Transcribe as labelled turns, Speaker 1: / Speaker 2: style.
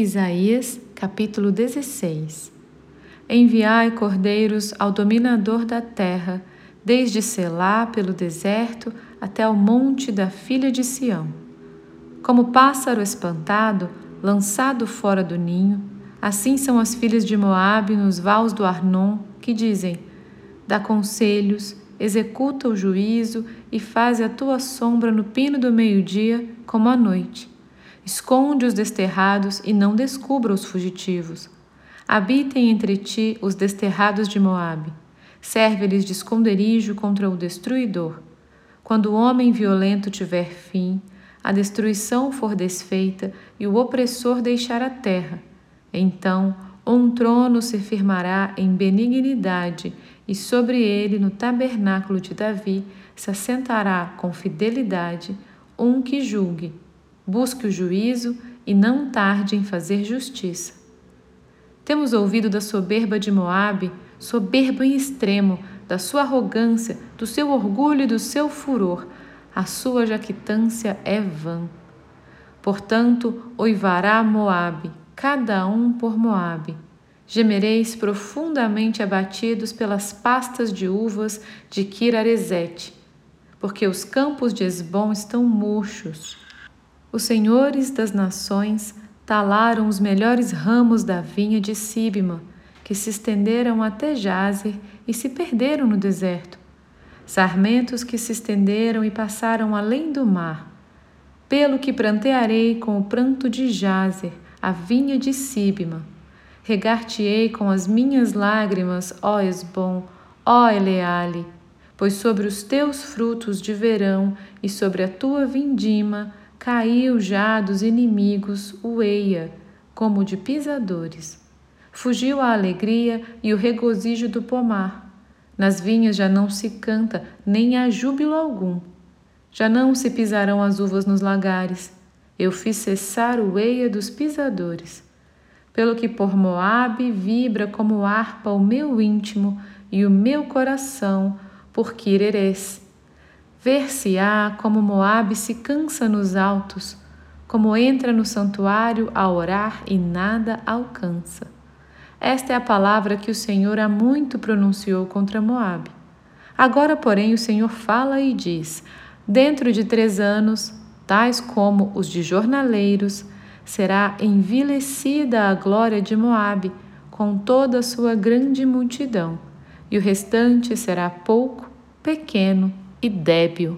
Speaker 1: Isaías capítulo 16 Enviai cordeiros ao dominador da terra, desde Selá pelo deserto até ao monte da filha de Sião. Como pássaro espantado, lançado fora do ninho, assim são as filhas de Moabe nos vales do Arnon, que dizem: Dá conselhos, executa o juízo e faz a tua sombra no pino do meio-dia como à noite Esconde os desterrados e não descubra os fugitivos. Habitem entre ti os desterrados de Moabe. Serve-lhes de esconderijo contra o destruidor. Quando o homem violento tiver fim, a destruição for desfeita e o opressor deixar a terra, então um trono se firmará em benignidade, e sobre ele, no tabernáculo de Davi, se assentará com fidelidade um que julgue busque o juízo e não tarde em fazer justiça. Temos ouvido da soberba de Moabe, soberbo em extremo, da sua arrogância, do seu orgulho e do seu furor. A sua jactância é vã. Portanto, oivará Moabe, cada um por Moabe. Gemereis profundamente abatidos pelas pastas de uvas de Kiraresete, porque os campos de Esbom estão murchos. Os senhores das nações talaram os melhores ramos da vinha de Sibima, que se estenderam até Jazer e se perderam no deserto. Sarmentos que se estenderam e passaram além do mar. Pelo que prantearei com o pranto de Jazer, a vinha de Sibima. Regar-te-ei com as minhas lágrimas, ó Esbom, ó Eleale, pois sobre os teus frutos de verão e sobre a tua vindima caiu já dos inimigos o eia, como de pisadores. Fugiu a alegria e o regozijo do pomar. Nas vinhas já não se canta, nem há júbilo algum. Já não se pisarão as uvas nos lagares. Eu fiz cessar o eia dos pisadores. Pelo que por Moabe vibra como harpa o meu íntimo e o meu coração por Quirerês Ver-se-á como Moabe se cansa nos altos, como entra no santuário a orar e nada alcança. Esta é a palavra que o Senhor há muito pronunciou contra Moabe. Agora, porém, o Senhor fala e diz: Dentro de três anos, tais como os de jornaleiros, será envilecida a glória de Moabe com toda a sua grande multidão, e o restante será pouco, pequeno e débil.